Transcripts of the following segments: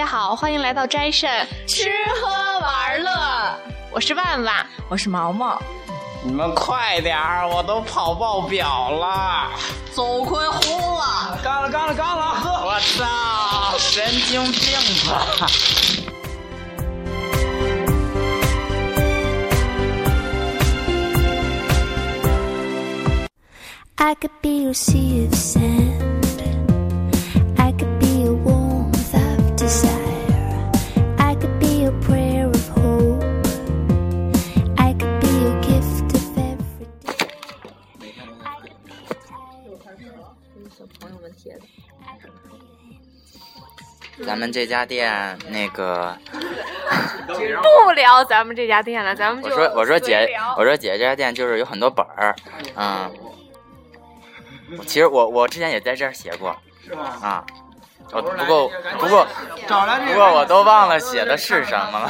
家好，欢迎来到斋肾吃喝玩乐，我是万万，我是毛毛。你们快点儿，我都跑爆表了，走亏红了，干了干了干了，喝！我操，神经病吧！I could be your sea of sand. 咱们这家店那个，不聊咱们这家店了，咱们就我说我说姐，我说姐这家店就是有很多本儿，嗯，其实我我之前也在这儿写过，是吗？啊，我不过不过不过我都忘了写的是什么了。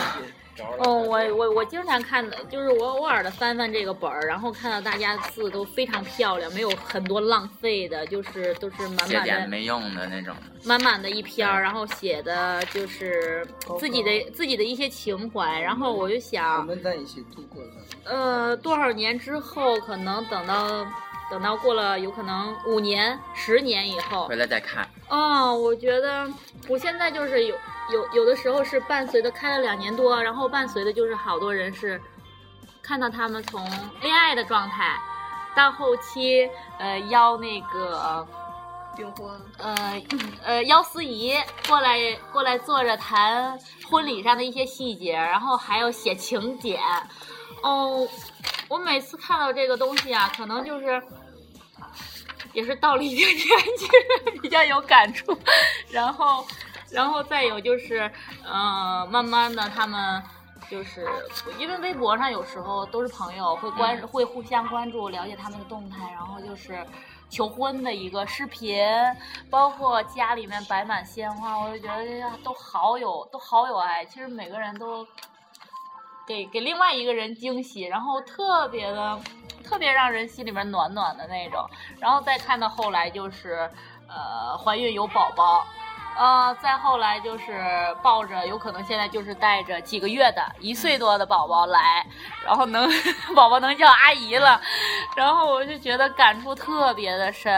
哦，我我我经常看的，就是我偶尔的翻翻这个本儿，然后看到大家字都非常漂亮，没有很多浪费的，就是都是满满的点没用的那种。满满的一篇儿，然后写的就是自己的自己的一些情怀，然后我就想我，们在一起度过了。呃，多少年之后，可能等到等到过了，有可能五年、十年以后，回来再看，哦，我觉得我现在就是有有有的时候是伴随的开了两年多，然后伴随的就是好多人是看到他们从恋爱的状态到后期呃邀那个订婚，呃呃邀司仪过来过来坐着谈婚礼上的一些细节，然后还有写请柬。哦，我每次看到这个东西啊，可能就是也是到了一定年纪比较有感触，然后然后再有就是，呃，慢慢的他们。就是因为微博上有时候都是朋友会关会互相关注了解他们的动态，然后就是求婚的一个视频，包括家里面摆满鲜花，我就觉得哎呀都好有都好有爱。其实每个人都给给另外一个人惊喜，然后特别的特别让人心里面暖暖的那种。然后再看到后来就是呃怀孕有宝宝。呃，再后来就是抱着，有可能现在就是带着几个月的一岁多的宝宝来，然后能 宝宝能叫阿姨了，然后我就觉得感触特别的深，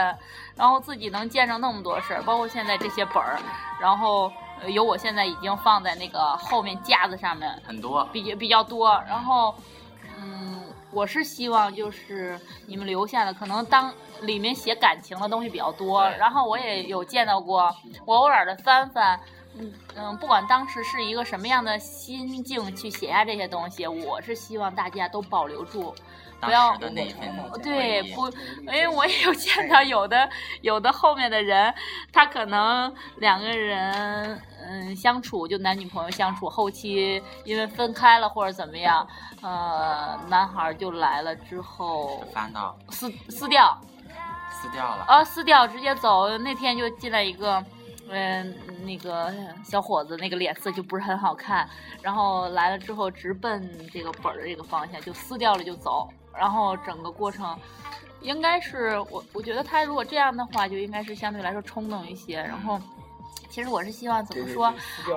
然后自己能见着那么多事儿，包括现在这些本儿，然后呃有我现在已经放在那个后面架子上面，很多。比比较多，然后嗯，我是希望就是你们留下的，可能当里面写感情的东西比较多，然后我也有见到过，我偶尔的翻翻。嗯嗯，不管当时是一个什么样的心境去写下这些东西，我是希望大家都保留住，不要的那一份对不，因为我也有见到有的有的后面的人，他可能两个人嗯相处就男女朋友相处，后期因为分开了或者怎么样，呃，男孩儿就来了之后翻到撕撕掉，撕掉了。啊撕掉直接走。那天就进来一个。嗯，那个小伙子那个脸色就不是很好看，然后来了之后直奔这个本儿的这个方向，就撕掉了就走，然后整个过程应该是我我觉得他如果这样的话，就应该是相对来说冲动一些。然后其实我是希望怎么说，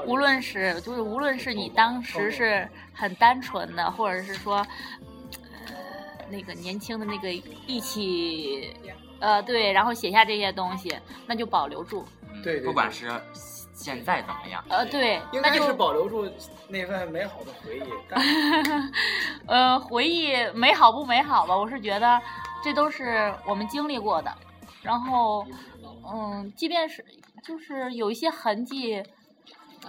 无论是就是无论是你当时是很单纯的，或者是说呃那个年轻的那个义气，呃对，然后写下这些东西，那就保留住。对不管是现在怎么样，呃，对，应该那就是保留住那份美好的回忆。但呃，回忆美好不美好吧？我是觉得这都是我们经历过的，然后，嗯，即便是就是有一些痕迹，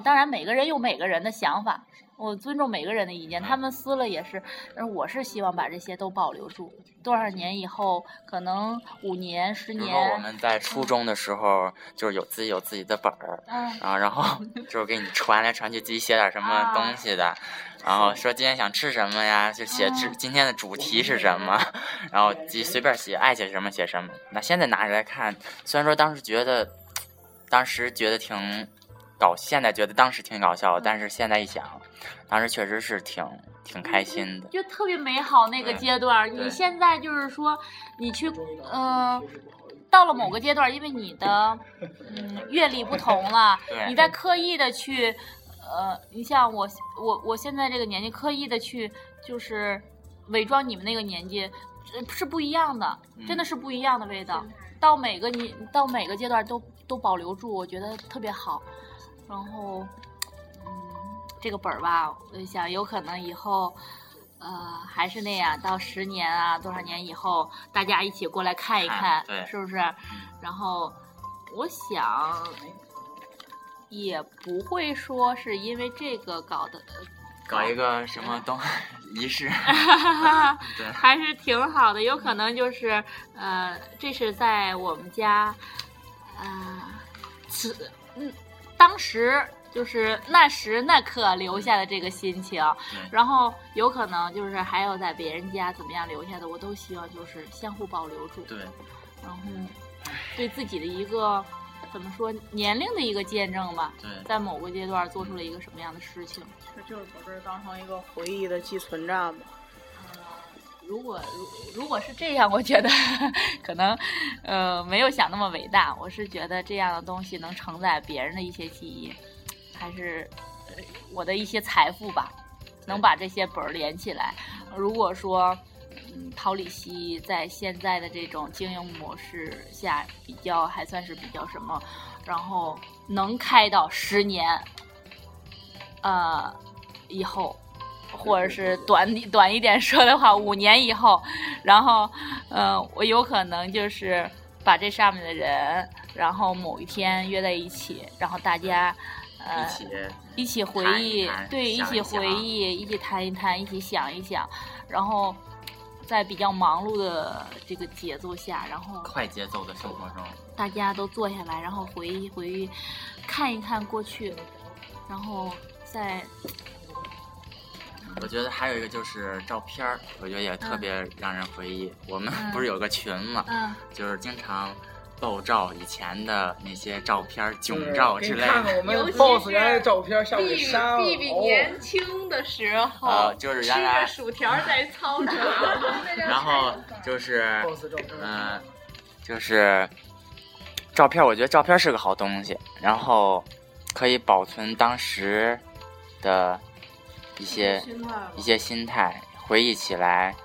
当然每个人有每个人的想法，我尊重每个人的意见，他们撕了也是，但是我是希望把这些都保留住，多少年以后，可能五年、十年我们在初中的时候，就是有自己有自己的本儿，嗯，啊，然后 就是给你传来传去，自己写点什么东西的，然后说今天想吃什么呀，就写今今天的主题是什么，然后自己随便写，爱写什么写什么。那现在拿出来看，虽然说当时觉得，当时觉得挺搞，现在觉得当时挺搞笑，但是现在一想，当时确实是挺挺开心的。就特别美好那个阶段你现在就是说，你去，嗯、到了某个阶段，因为你的嗯阅历不同了，你在刻意的去，呃，你像我我我现在这个年纪，刻意的去就是伪装你们那个年纪，呃是不一样的，真的是不一样的味道。到每个你到每个阶段都都保留住，我觉得特别好。然后，嗯，这个本儿吧，我就想有可能以后。呃，还是那样，到十年啊，多少年以后，大家一起过来看一看，看对是不是？然后，我想也不会说是因为这个搞的，搞一个什么东 仪式，对还是挺好的。有可能就是，呃，这是在我们家，呃，此嗯，当时就是那时那刻留下的这个心情，然后有可能就是还有在别人家怎么样留下的，我都希望就是相互保留住，对，然后对自己的一个怎么说年龄的一个见证吧，对在某个阶段做出了一个什么样的事情。这就是把这儿当成一个回忆的寄存站吧。如果如如果是这样，我觉得 可能呃没有想那么伟大。我是觉得这样的东西能承载别人的一些记忆，还是呃我的一些财富吧，能把这些本儿连起来。如果说嗯，陶李希在现在的这种经营模式下比较还算是比较什么，然后能开到十年，呃以后。或者是短短一点说的话，五年以后，然后，呃，我有可能就是把这上面的人，然后某一天约在一起，然后大家，呃，一起一起回忆，对，一起回忆，一起谈一谈，一起想一想，然后在比较忙碌的这个节奏下，然后快节奏的生活中，大家都坐下来，然后回忆回忆，看一看过去，然后再我觉得还有一个就是照片儿，我觉得也特别让人回忆。我们嗯不是有个群嘛，嗯。就是经常爆照以前的那些照片儿、囧嗯照之类看看的。boss 是原来的照片，下面给删了。比比哦年轻的时候，呃就是吃原来着薯条在操场，然后就是。嗯、就是照片，我觉得照片是个好东西，然后可以保存当时的一些一些心态，回忆起来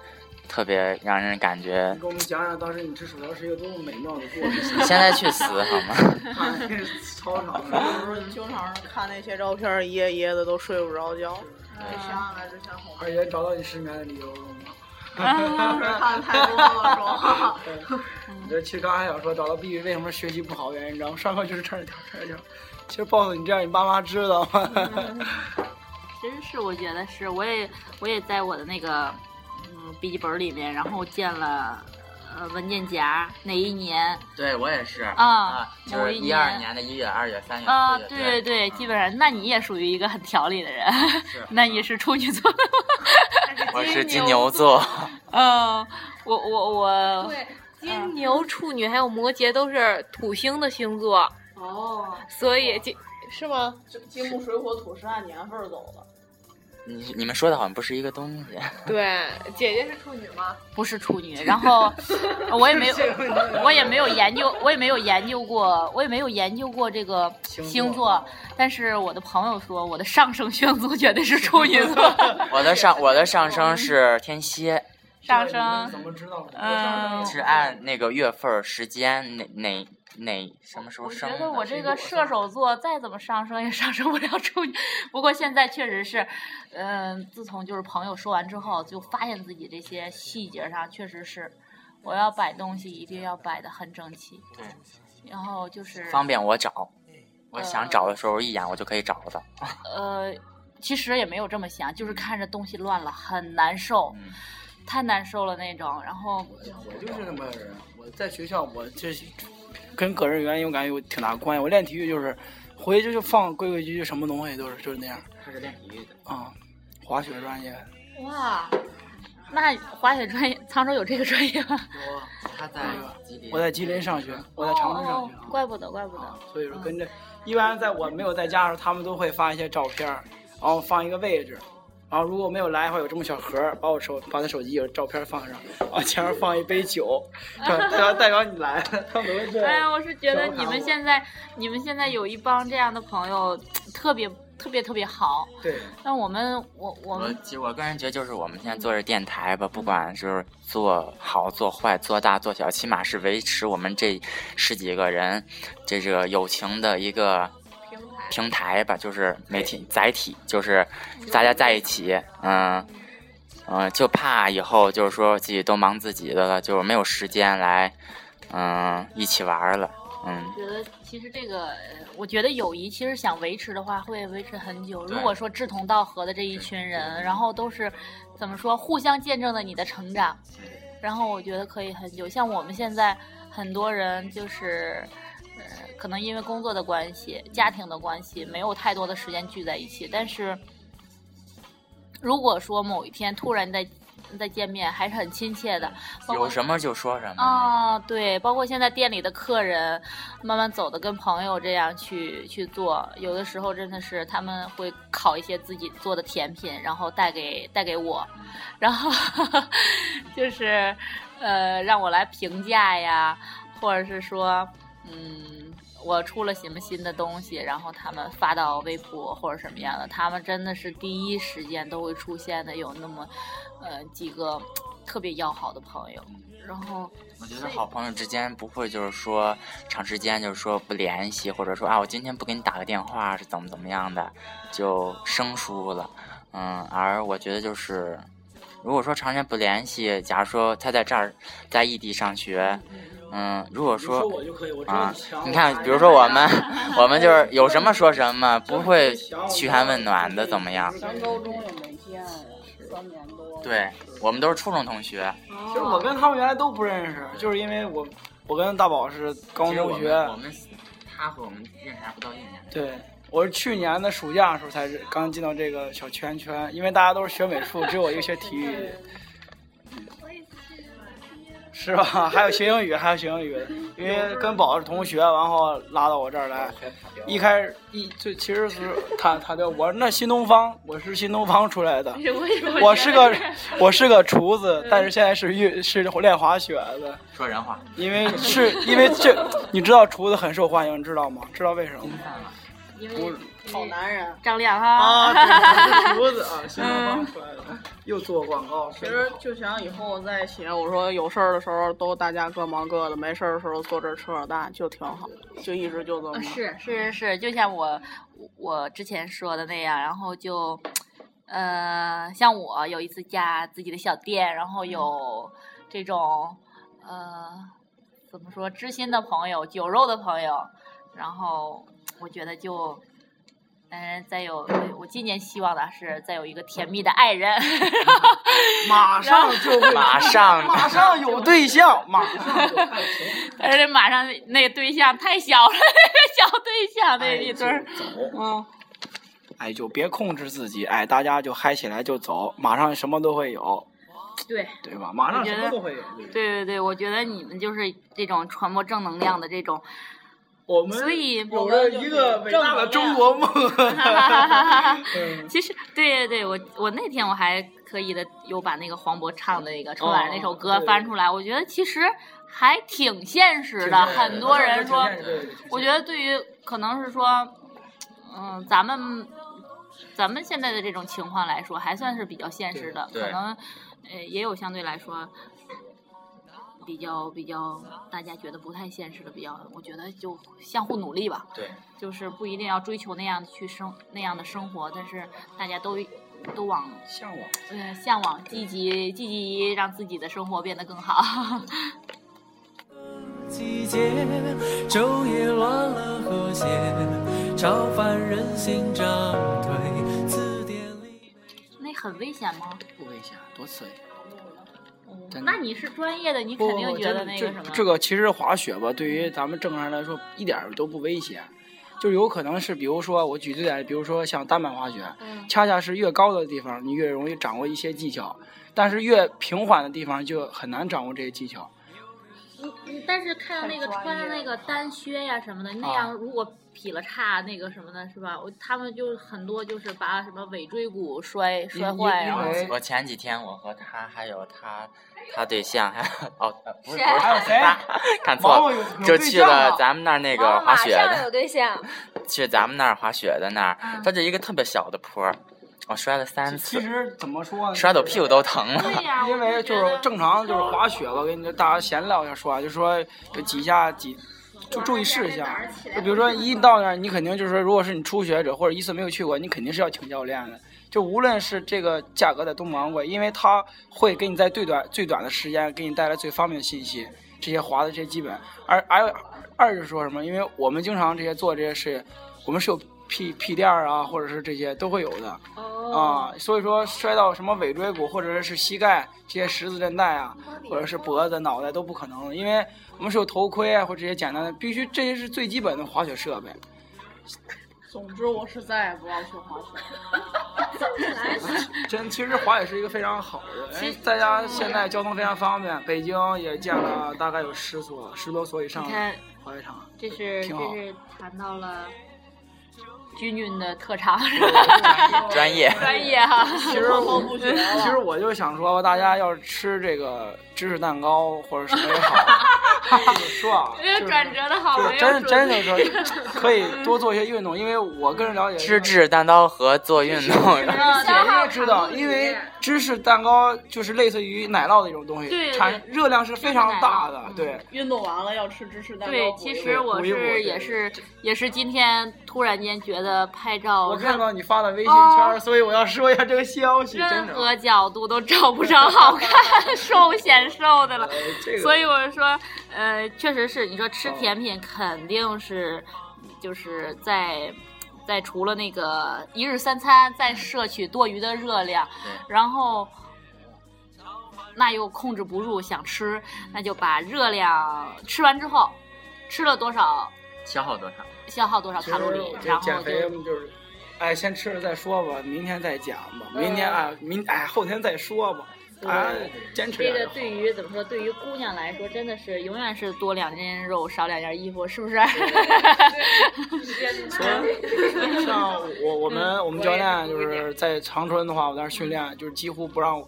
特别让人感觉你给我们讲讲当时你吃薯条是一个多么美妙的过程。你 现在去死好吗？看那个操场有时候你经常看那些照片，一夜一夜的都睡不着觉。嗯想想来之前后而且找到你失眠的理由了吗？看太多了，说话。你这其实刚才想说找到 B B 为什么学习不好原因，你知道吗？上课就是唱着跳唱着跳。其实 boss 你这样，你爸妈知道吗？其实是我觉得是，我也我也在我的那个嗯笔记本里面，然后建了呃文件夹，哪一年。对我也是啊就是一一二年年的一月、二月、三月、啊，对对。对，基本上，那你也属于一个很条理的人，是。那你是处女座。的吗？我是金牛座，嗯，我我我对，金牛、处女还有摩羯都是土星的星座，哦，所以金是吗？金木水火土是按年份走的。你你们说的好像不是一个东西。对，姐姐是处女吗？不是处女，然后 我也没有，我也没有研究，我也没有研究过，我也没有研究过这个星座星座，但是我的朋友说我的上升星座绝对是处女座，我的上我的上升是天蝎，上升你们怎升，么知道的？嗯，是按那个月份、时间哪哪哪什么时候我生的。觉得我这个射手座再怎么上升也 上升不了处女。不过现在确实是，嗯、自从就是朋友说完之后，就发现自己这些细节上确实是，我要摆东西一定要摆的很整齐，对，然后就是方便我找，我想找的时候一眼我就可以找到。呃，其实也没有这么想，就是看着东西乱了很难受，嗯，太难受了那种。然后我就是那么个人。我在学校，我就是跟个人原因，我感觉有挺大关系。我练体育就是回去就放规规矩矩，什么东西都是就是那样他是练体育的。啊、滑雪专业，哇，那滑雪专业，沧州有这个专业吗？他在吉林。我在吉林上学，我在长春上学哦，怪不得，怪不得。所以说跟着，一般在我没有在家的时候，他们都会发一些照片然后放一个位置，然后如果没有来的话，有这么小盒儿，把我手把他手机有照片放上，往前面放一杯酒，代表代表你来了，他们都会这哎呀，我是觉得你们现在，你们现在有一帮这样的朋友，特别特别特别好。对，那我们，我我我们其实我个人觉得，就是我们现在做这电台吧，不管是做好做坏、做大做小，起码是维持我们这十几个人这个友情的一个平台吧，就是媒体载体，就是大家在一起，嗯嗯、就怕以后就是说自己都忙自己的了，就是没有时间来嗯、一起玩了，嗯。觉得其实这个，呃我觉得友谊其实想维持的话，会维持很久。如果说志同道合的这一群人，然后都是怎么说，互相见证了你的成长，然后我觉得可以很久。像我们现在很多人就是。呃，可能因为工作的关系、家庭的关系，没有太多的时间聚在一起。但是，如果说某一天突然再再见面，还是很亲切的。有什么就说什么。啊，对，包括现在店里的客人，慢慢走的跟朋友这样去去做，有的时候真的是他们会烤一些自己做的甜品，然后带给带给我，然后 就是呃让我来评价呀，或者是说嗯。我出了什么新的东西，然后他们发到微博或者什么样的，他们真的是第一时间都会出现的，有那么，呃几个特别要好的朋友，然后我觉得好朋友之间不会就是说长时间就是说不联系，或者说啊我今天不给你打个电话是怎么怎么样的，就生疏了。嗯，而我觉得就是，如果说长时间不联系，假如说他在这儿在异地上学，如果说说我就可以，我知道啊你看，比如说我们，我们就是有什么说什么，不会嘘寒问暖的怎么样？咱高中也没见呀，三年多。对，我们都是初中同学。其实我跟他们原来都不认识，就是因为我我跟大宝是高中同学，我们他和我们认识还不到一年。对，我是去年的暑假的时候才是刚进到这个小圈圈，因为大家都是学美术，只有我一个学体育。是吧？还有学英语，还有学英语，因为跟宝是同学，然后拉到我这儿来。一开始一就其实是他他的我那新东方，我是新东方出来的，我是个 我是个厨子，但是现在是运是练滑雪的，说人话，因为是因为这你知道厨子很受欢迎，你知道吗？知道为什么吗？因为好男人。张亮哈，啊，对，是厨子啊，新东方出来的，又做广告。其实就想以后在一起，我说有事儿的时候都大家各忙各的，没事儿的时候坐这儿扯扯淡，就挺好，就一直就这么。呃是是是是，就像我我之前说的那样，然后就，呃，像我有一次加自己的小店，然后有这种呃怎么说知心的朋友、酒肉的朋友，然后我觉得就。嗯，再有，我今年希望的是再有一个甜蜜的爱人，马上就会，马上马上有对象，马上就看情但是马上那个对象太小了，小对象那一对儿，走。嗯，哎，就别控制自己，哎，大家就嗨起来就走，马上什么都会有，对。对吧？马上什么都会有。对对对对对，我觉得你们就是这种传播正能量的这种，我们所以有了一个伟大的中国梦。嗯 其实对对对，我我那天我还刻意的有把那个黄渤唱的那个春晚那首歌翻出来，我觉得其实还挺现实的。很多人说，我觉得对于可能是说，嗯，咱们咱们现在的这种情况来说，还算是比较现实的，可能呃也有相对来说。比较比较，大家觉得不太现实的，比较，我觉得就相互努力吧。对，就是不一定要追求那样去生那样的生活，但是大家都都往向往。嗯向往积极积极让自己的生活变得更好。季节，昼夜乱了和谐，超凡人心涨退，字典里。那很危险吗？不危险，多刺激！那你是专业的，你肯定觉得那这个什么。这个其实滑雪吧，对于咱们正常人来说一点儿都不危险，就有可能是，比如说我举个例，比如说像单板滑雪，嗯恰恰是越高的地方你越容易掌握一些技巧，但是越平缓的地方就很难掌握这些技巧。你你但是看到那个穿那个单靴呀什么的，那啊样如果劈了叉那个什么的，是吧？我他们就很多就是把什么尾椎骨摔摔坏，因然后我前几天我和他还有他他对象还有 哦呃不是谁不是还有谁他看错了，就去了了咱们那儿那个滑雪的有的，对象，去咱们那儿滑雪的那儿，嗯它这一个特别小的坡儿，我摔了三次，其实怎么说呢？摔到屁股都疼了。因为就是正常就是滑雪吧，跟你大家闲聊一下说啊，就说有几下几就注意事项，就比如说一到那儿，你肯定就是说，如果是你初学者或者一次没有去过，你肯定是要请教练的。就无论是这个价格的多么昂贵，因为它会给你在最短最短的时间给你带来最方便的信息，这些滑的这些基本。而而二是说什么？因为我们经常这些做这些事，我们是有屁屁垫儿啊，或者是这些都会有的。哦，啊，所以说摔到什么尾椎骨或者是膝盖这些十字韧带啊，或者是脖子、脑袋都不可能，因为我们是有头盔啊或者这些简单的，必须这些是最基本的滑雪设备。总之，我是再也不要去滑雪。真，其实华野是一个非常好的，其实大家现在交通非常方便，北京也建了大概有十所、十多所以上的你看滑雪场。这是这是谈到了君君的特长，专业，专业哈。其实我 其实我就想说，大家要是吃这个芝士蛋糕或者什么也好，就是说啊，转折的好真真的说，可以多做一些运动，因为我个人了解吃芝士蛋糕和做运动，知道，因为芝士蛋糕就是类似于奶酪的一种东西，对对产热量是非常大的，对。运动完了要吃芝士蛋糕。对，其实我是也是也是今天突然间觉得拍照我看到你发的微信圈，所以我要说一下这个消息，任。何角度都照不着好看，瘦显瘦的了。呃这个所以我说，呃，确实是，你说吃甜品肯定是，就是在在除了那个一日三餐，再摄取多余的热量，然后那又控制不住想吃，那就把热量吃完之后，吃了多少消耗多少？消耗多少卡路里然后减肥就就是，哎，先吃了再说吧，明天再讲吧，嗯明天啊，明哎后天再说吧，哎，坚持这个对于怎么说？对于姑娘来说，真的是永远是多两斤肉，少两件衣服，是不是？像我我们我们教练就是在长春的话，我在那儿训练，就是几乎不让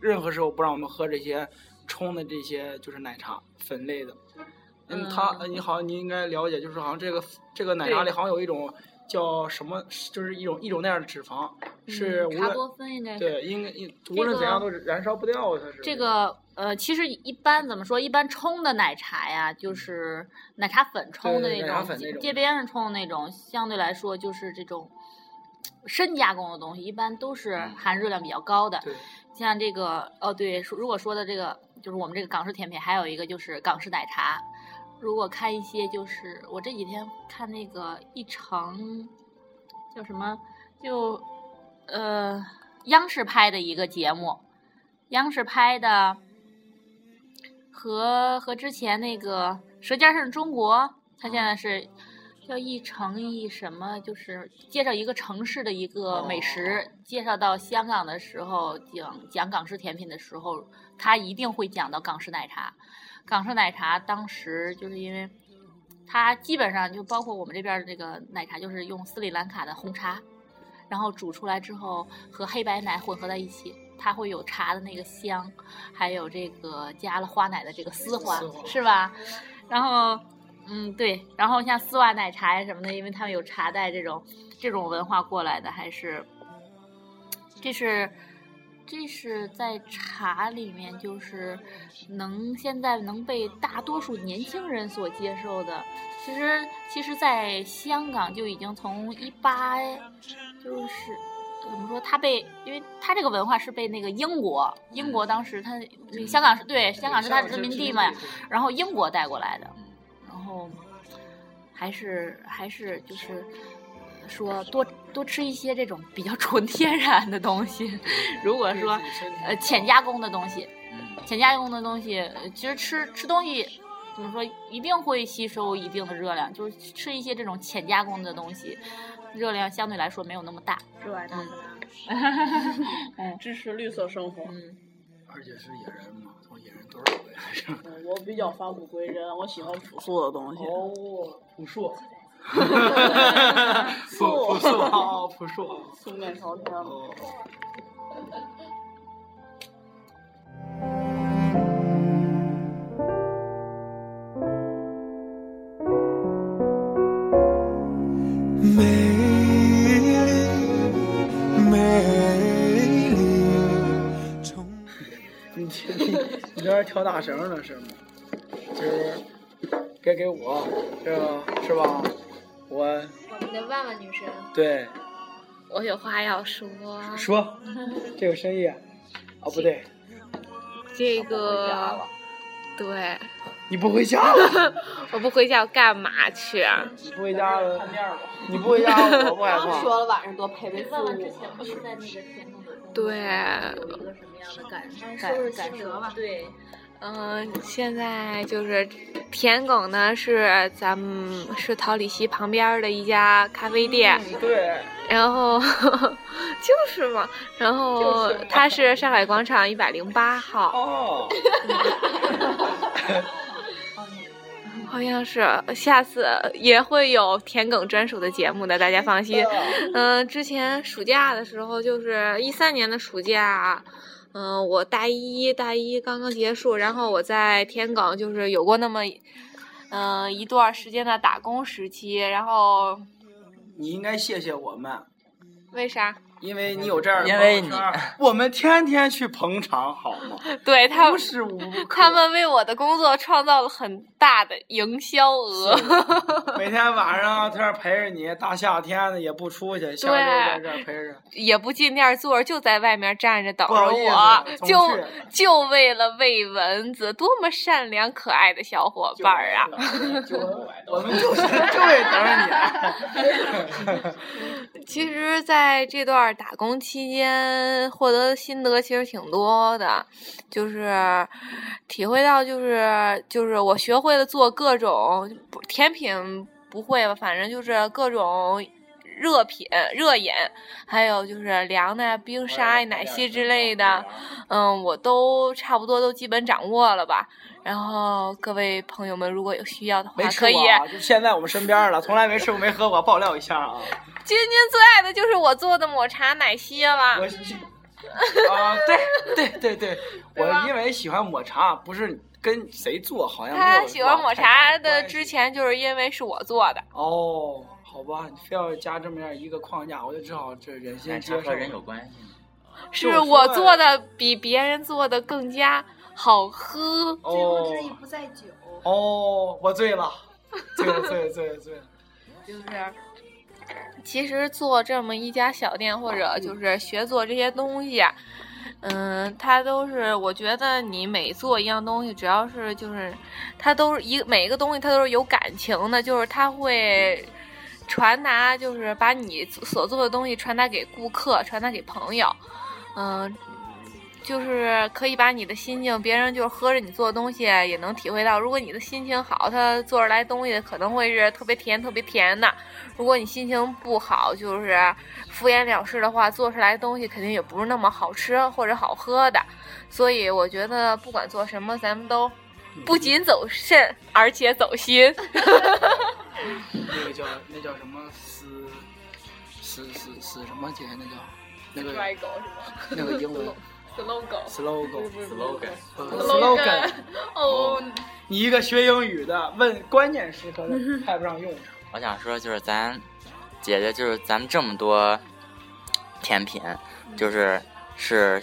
任何时候不让我们喝这些冲的这些就是奶茶粉类的。嗯，它嗯你好像你应该了解，就是好像这个这个奶茶里好像有一种叫什么，就是一种一种那样的脂肪，是无嗯茶多论酚应该是。对应该无论怎样都是燃烧不掉，它是这个呃，其实一般怎么说？一般冲的奶茶呀，就是奶茶粉冲的那种，街街边上冲的那种，相对来说就是这种深加工的东西，一般都是含热量比较高的。对像这个哦，对，如果说的这个就是我们这个港式甜品，还有一个就是港式奶茶。如果看一些就是我这几天看那个一城叫什么，就呃央视拍的一个节目，央视拍的和和之前那个《舌尖上的中国》，它现在是叫一城一什么，就是介绍一个城市的一个美食。介绍到香港的时候，讲讲港式甜品的时候，他一定会讲到港式奶茶。港式奶茶当时就是因为它基本上就包括我们这边的这个奶茶，就是用斯里兰卡的红茶，然后煮出来之后和黑白奶混合在一起，它会有茶的那个香，还有这个加了花奶的这个丝滑是吧？然后，嗯，对，然后像丝袜奶茶呀什么的，因为他们有茶代这种这种文化过来的，还是这是。这是在茶里面，就是能现在能被大多数年轻人所接受的。其实，其实，在香港就已经从一八，就是怎么说，它被，因为它这个文化是被那个英国，英国当时它香港是对香港是它殖民地嘛，然后英国带过来的，然后还是还是就是说多多吃一些这种比较 纯天然的东西。如果说呃浅加工的东西，嗯，浅加工的东西，呃其实吃吃东西怎么说，一定会吸收一定的热量，就是吃一些这种浅加工的东西，热量相对来说没有那么大。热爱大嗯 支持绿色生活。嗯，而且是野人嘛，从野人多少回来是 我比较返璞归真，我喜欢朴素的东西。哦，朴树。朴朴树啊，朴树啊。素面朝天。哦。美丽，美丽。从你你你这儿跳大绳呢是吗？今儿该给我，这个是吧？我我们的万万女神，对我有话要说。说这个深意啊，不对，这个，对，你不回家了？我不回家，我干嘛去啊？你不回家了？看面儿吧。你不回家，我不害怕。说了晚上多陪陪父嗯母。不是在那个田埂的对，有一个什么样的感感感受吧？对，嗯、现在就是田埂呢，是咱们是桃李溪旁边的一家咖啡店，对，然后 就是嘛，然后它是上海广场一百零八号，哦，好像是，下次也会有田埂专属的节目的，大家放心。嗯、之前暑假的时候，就是一三年的暑假，嗯、我大一大一刚刚结束，然后我在天港就是有过那么，嗯、一段时间的打工时期，然后你应该谢谢我们，为啥？因为你有这样的因为朋友圈我们天天去捧场，好吗？对他无时无刻。他们为我的工作创造了很大的营销额。每天晚上在这儿陪着你，大夏天的也不出去，下周在这儿陪着。也不进店坐，就在外面站着等着我，就就为了喂蚊子，多么善良可爱的小伙伴儿啊！我们就是就为等着你。其实，在这段打工期间，获得的心得其实挺多的，就是体会到，就是就是我学会了做各种甜品，不会吧，反正就是各种。热品、热饮，还有就是凉的冰沙、奶昔之类的，嗯，我都差不多都基本掌握了吧。然后各位朋友们，如果有需要的话没，吃可以过。啊，就现在我们身边了，从来没吃过没喝过，爆料一下啊！君君最爱的就是我做的抹茶奶昔了。我是啊，对对对对，我因为喜欢抹茶，不是跟谁做，好像没有他喜欢抹茶的之前，就是因为是我做的。哦，好吧，你非要加这么样一个框架，我就只好这忍心奶接受。茶和人有关系吗？是我做的比别人做的更加好喝。哦不在酒。哦，我醉了，醉了醉了醉了醉了。就是，其实做这么一家小店，或者就是学做这些东西啊，嗯，它都是我觉得你每做一样东西，只要是就是它都是一个每一个东西它都是有感情的，就是它会传达，就是把你所做的东西传达给顾客，传达给朋友，嗯。就是可以把你的心境，别人就是喝着你做的东西也能体会到。如果你的心情好，他做出来东西可能会是特别甜、特别甜的；如果你心情不好，就是敷衍了事的话，做出来的东西肯定也不是那么好吃或者好喝的。所以我觉得不管做什么，咱们都 不仅走肾，而且走心。那个叫那叫什么死死死死什么姐那叫那个拽狗是吗那个英文？slogan。slogan slogan。哦，你一个学英语的，问关键时刻派不上用场。我想说，就是咱姐姐，就是咱们这么多甜品，就是是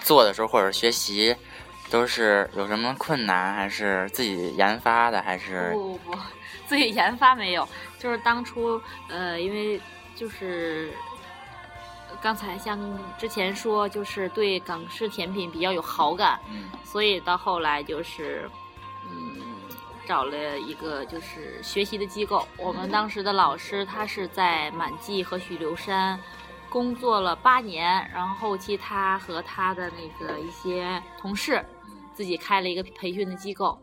做的时候或者学习，都是有什么困难，还是自己研发的，还是不不不，自己研发没有，就是当初呃，因为就是刚才像之前说，就是对港式甜品比较有好感，嗯所以到后来就是嗯。找了一个就是学习的机构，我们当时的老师他是在满记和许留山工作了八年，然后后期他和他的那个一些同事自己开了一个培训的机构，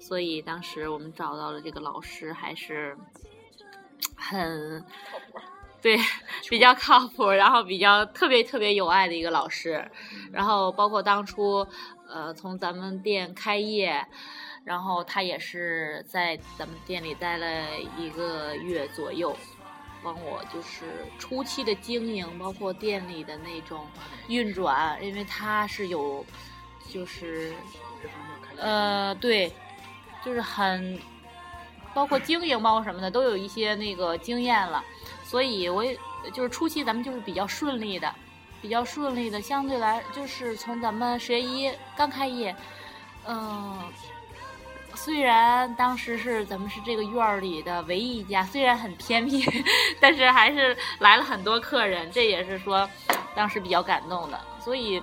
所以当时我们找到了这个老师，还是很对，比较靠谱，然后比较特别特别有爱的一个老师，然后包括当初，呃，从咱们店开业，然后他也是在咱们店里待了一个月左右，帮我就是初期的经营，包括店里的那种运转，因为他是有，就是，呃，对，就是很，包括经营，包括什么的，都有一些那个经验了。所以我也就是初期咱们就是比较顺利的，比较顺利的，相对来就是从咱们十月一刚开业，嗯、虽然当时是咱们是这个院儿里的唯一一家，虽然很偏僻，但是还是来了很多客人，这也是说当时比较感动的。所以，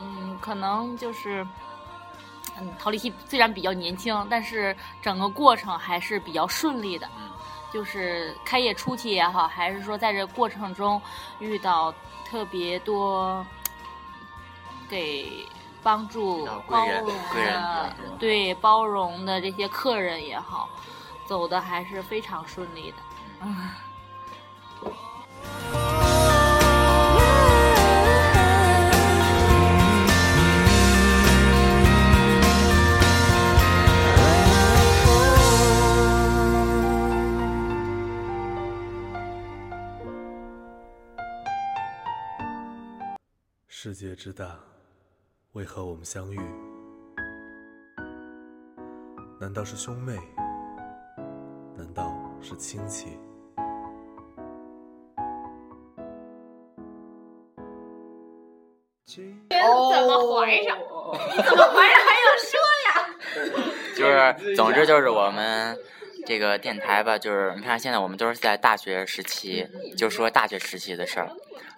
嗯，可能就是。嗯，陶丽希虽然比较年轻，但是整个过程还是比较顺利的。嗯就是开业初期也好，还是说在这过程中遇到特别多给帮助、包容的，对包容的这些客人也好，走的还是非常顺利的。嗯。世界之大，为何我们相遇？难道是兄妹？难道是亲戚？怎么怀上？怎么怀上还要说呀就是，总之就是我们这个电台吧，就是你看现在我们都是在大学时期，就说大学时期的事儿，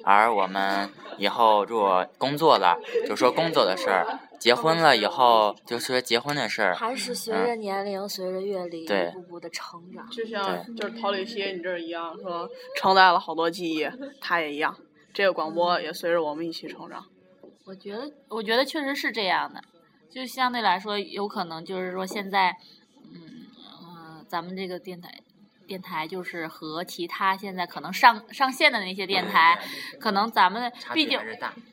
而我们以后如果工作了，就说工作的事儿；结婚了以后，就说结婚的事儿。还是随着年龄、随着阅历对一步步的成长。就像就是陶丽希你这儿一样，说承载了好多记忆，他也一样。这个广播也随着我们一起成长。我觉得，我觉得确实是这样的，就相对来说，有可能就是说现在，咱们这个电台，电台就是和其他现在可能上上线的那些电台，可能咱们差毕竟。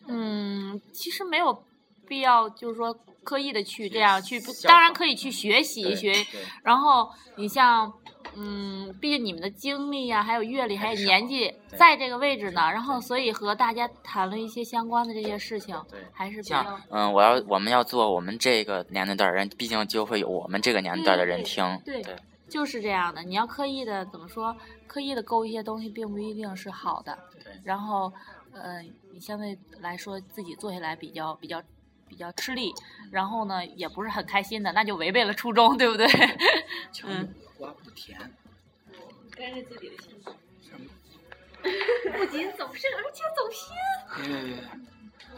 嗯，其实没有必要，就是说刻意的去这样去，当然可以去学习对学。然后你像，嗯，毕竟你们的经历呀、还有阅历，还有年纪在这个位置呢，然后所以和大家谈论一些相关的这些事情，还是比较像嗯，我要我们要做我们这个年龄段的人，毕竟就会有我们这个年龄段的人听。对对就是这样的。你要刻意的怎么说？刻意的勾一些东西，并不一定是好的。对然后，呃，你相对来说自己做下来比较比较比较吃力，然后呢也不是很开心的，那就违背了初衷，对不对？嗯，瓜不甜。跟着自己的心情。不仅走肾，而且走心。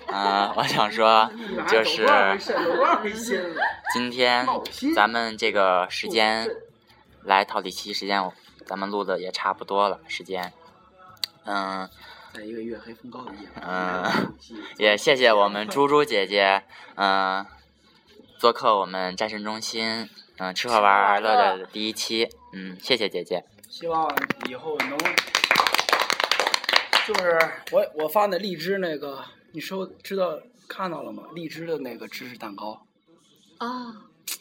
嗯、我想说，就是今天咱们这个时间来陶体期时间，咱们录的也差不多了，时间。嗯在一个月黑风高的夜晚，嗯，也谢谢我们猪猪姐姐，嗯、做客我们战神中心，嗯、吃喝玩乐的第一期，嗯，谢谢姐姐。希望以后能，就是我我发的荔枝那个，你收知道看到了吗？荔枝的那个芝士蛋糕，啊，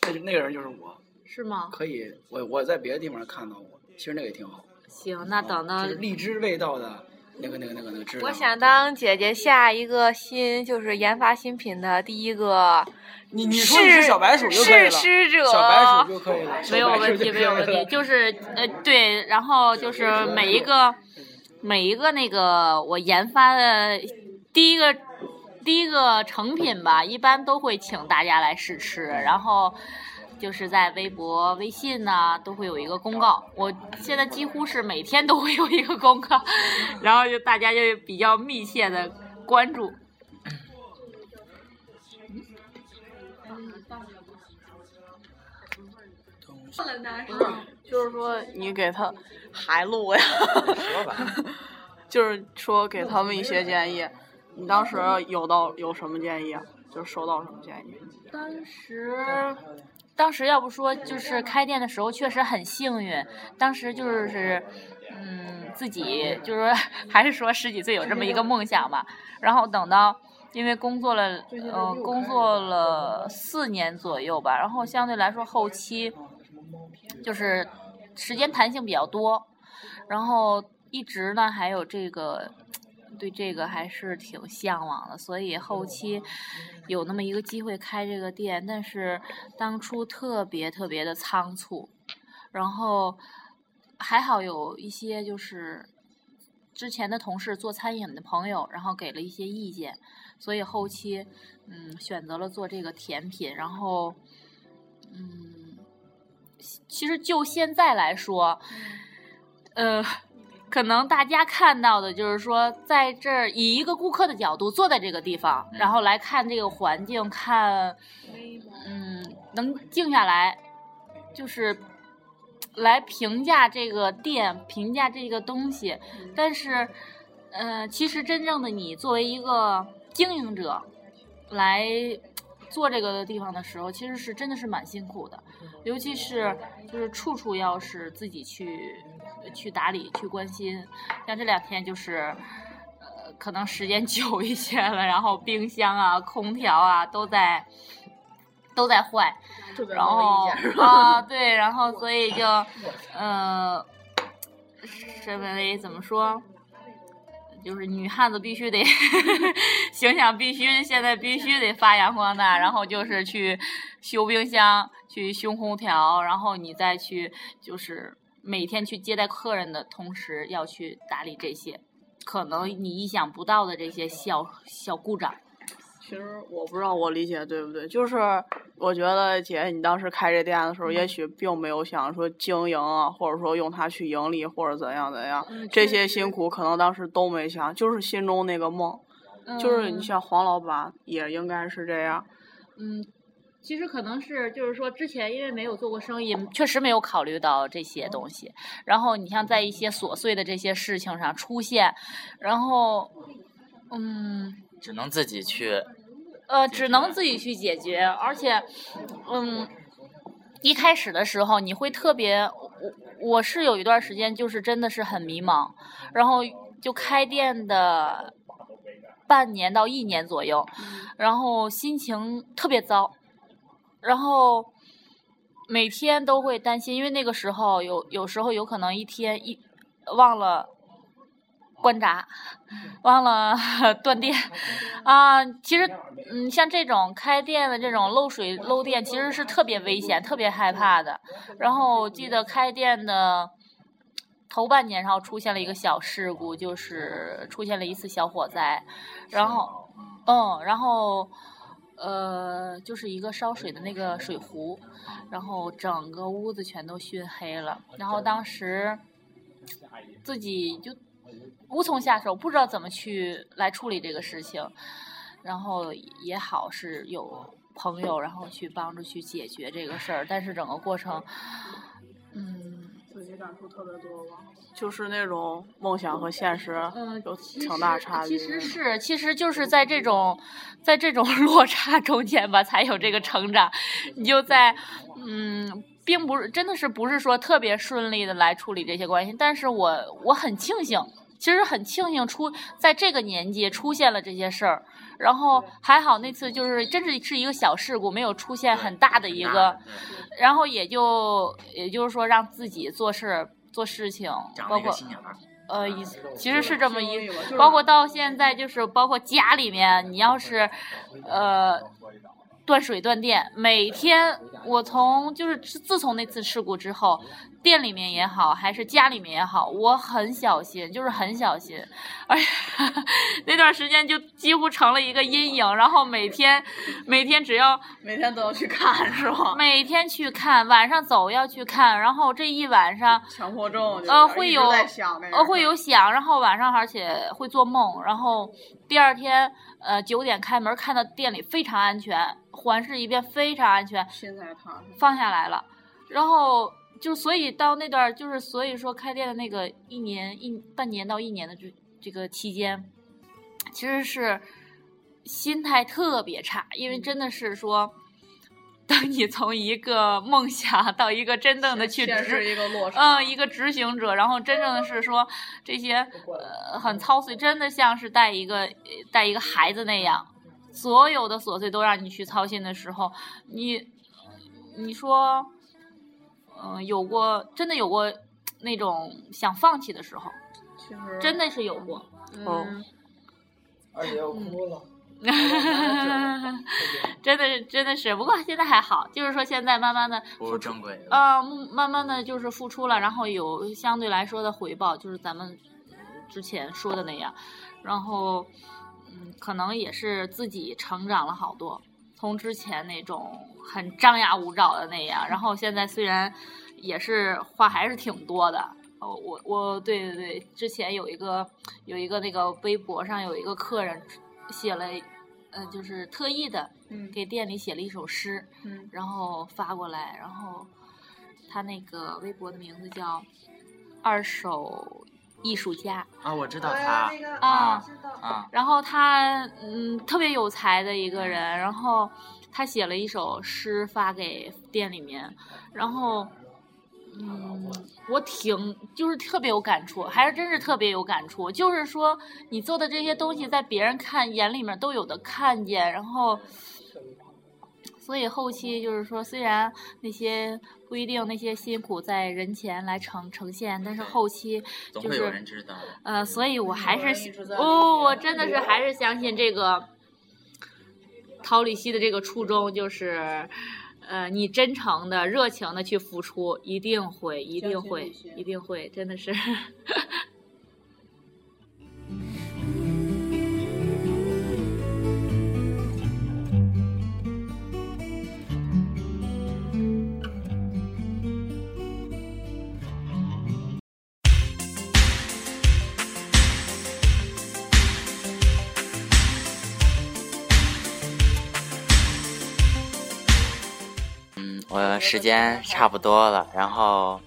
那那个人就是我，是吗？可以，我我在别的地方看到过，其实那个也挺好。行，那等到就是荔枝味道的那个那个那个那个。我想当姐姐下一个新就是研发新品的第一个你你说你是小白鼠就可以了，试吃者，小白鼠就可以了，没有问题，没有问题，就是呃对，然后就是每一个每一个那个我研发的第一个第一个成品吧，一般都会请大家来试吃，然后。就是在微博、微信呐、都会有一个公告。我现在几乎是每天都会有一个公告，然后就大家就比较密切的关注。就是说你给他还录呀，就是说给他们一些建议。你当时有到有什么建议啊？就是收到什么建议？当时，当时要不说就是开店的时候确实很幸运，当时就是，嗯，自己就是说 还是说十几岁有这么一个梦想吧。然后等到因为工作了，呃，工作了四年左右吧，然后相对来说后期就是时间弹性比较多，然后一直呢还有这个对这个还是挺向往的，所以后期有那么一个机会开这个店，但是当初特别特别的仓促，然后还好有一些就是之前的同事做餐饮的朋友，然后给了一些意见，所以后期嗯选择了做这个甜品，然后嗯，其实就现在来说，呃。可能大家看到的就是说，在这儿以一个顾客的角度坐在这个地方，然后来看这个环境，看，嗯，能静下来，就是来评价这个店，评价这个东西。但是，呃，其实真正的你作为一个经营者来做这个地方的时候，其实是真的是蛮辛苦的，尤其是就是处处要是自己去。去打理，去关心，像这两天就是，呃，可能时间 久一些了，然后冰箱啊、空调啊都在都在坏，然后啊，对，然后所以就，呃，身为怎么说，就是女汉子必须得 形象必须现在必须得发扬光大，然后就是去修冰箱，去修空调，然后你再去就是。每天去接待客人的同时，要去打理这些可能你意想不到的这些小小故障。其实我不知道我理解对不对，就是我觉得姐你当时开这店的时候，也许并没有想说经营啊，或者说用它去盈利或者怎样怎样，这些辛苦可能当时都没想，就是心中那个梦，就是你像黄老板也应该是这样。嗯。其实可能是，就是说之前因为没有做过生意，确实没有考虑到这些东西。然后你像在一些琐碎的这些事情上出现，然后，嗯，只能自己去，呃，只能自己去解决。而且，嗯，一开始的时候你会特别，我我是有一段时间就是真的是很迷茫，然后就开店的半年到一年左右，然后心情特别糟。然后每天都会担心，因为那个时候有有时候有可能一天一忘了关闸，忘了 断电 啊。其实嗯，像这种开店的这种漏水漏电，其实是特别危险、特别害怕的。然后记得开店的头半年，然后出现了一个小事故，就是出现了一次小火灾。然后嗯，然后。呃，就是一个烧水的那个水壶，然后整个屋子全都熏黑了。然后当时自己就无从下手，不知道怎么去来处理这个事情。然后也好是有朋友，然后去帮助去解决这个事儿。但是整个过程，感触特别多吧。就是那种梦想和现实有挺大差距。其实是，其实就是在这种，在这种 落差中间吧，才有这个成长。你就在，嗯，并不是真的是不是说特别顺利的来处理这些关系，但是我我很庆幸，其实很庆幸出在这个年纪出现了这些事儿，然后还好那次就是真是是一个小事故，没有出现很大的一个，然后也就也就是说让自己做事。做事情，包括呃，其实是这么一，包括到现在就是包括家里面，你要是呃断水断电，每天我从就是自从那次事故之后。店里面也好，还是家里面也好，我很小心，就是很小心。哎呀，那段时间就几乎成了一个阴影。然后每天，每天只要每天都要去看，是吧？每天去看，晚上走要去看。然后这一晚上，强迫症呃会有呃会有响，然后晚上而且会做梦。然后第二天呃九点开门，看到店里非常安全，环视一遍非常安全，放下来了。然后。就所以到那段就是所以说开店的那个一年一半年到一年的这这个期间，其实是心态特别差，因为真的是说当你从一个梦想到一个真正的去实一个落差嗯，一个执行者，然后真正的是说这些呃很操碎，真的像是带一个呃带一个孩子那样，所有的琐碎都让你去操心的时候，你你说，嗯、有过真的有过那种想放弃的时候，其实真的是有过。哦嗯二姐要哭了。真的是，真的是，不过现在还好，就是说现在慢慢的步入正轨了。呃，慢慢的就是付出了，然后有相对来说的回报，就是咱们之前说的那样，然后嗯，可能也是自己成长了好多，从之前那种很张牙舞爪的那样，然后现在虽然也是话还是挺多的。哦，我我对对对，之前有一个有一个那个微博上有一个客人写了，嗯、就是特意的嗯给店里写了一首诗，嗯然后发过来，然后他那个微博的名字叫“二手艺术家啊，我知道他啊啊”，然后他嗯特别有才的一个人，然后他写了一首诗发给店里面，然后嗯我挺就是特别有感触，还是真是特别有感触，就是说你做的这些东西在别人看眼里面都有的看见，然后。所以后期就是说，虽然那些不一定那些辛苦在人前来呈呈现，但是后期就总会有是人知道。呃，所以我还是哦，我真的是还是相信这个陶李希的这个初衷，就是呃，你真诚的、热情的去付出，一定会，一定会，一定会，真的是。时间差不多了，然后，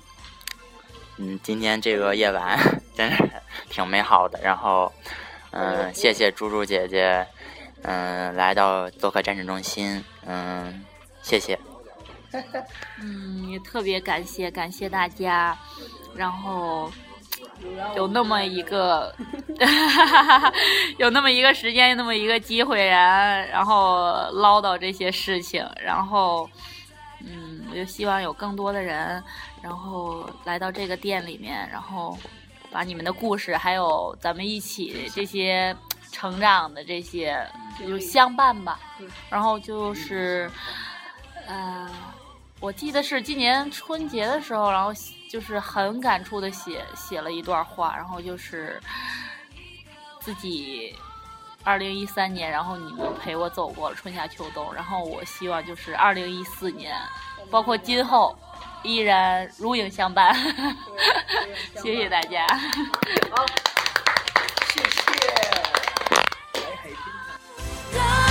嗯，今天这个夜晚真是挺美好的，然后，嗯、谢谢猪猪姐姐，嗯、来到做客战争中心，嗯，谢谢。嗯，也特别感谢感谢大家，然后有那么一个，有那么一个时间，那么一个机会，然然后唠叨这些事情，然后嗯，我就希望有更多的人，然后来到这个店里面，然后把你们的故事，还有咱们一起这些成长的这些就相伴吧，然后就是。呃，我记得是今年春节的时候，然后就是很感触的写写了一段话，然后就是自己二零一三年，然后你们陪我走过了春夏秋冬，然后我希望就是二零一四年，包括今后依然如影相伴，谢谢大家。好，谢谢。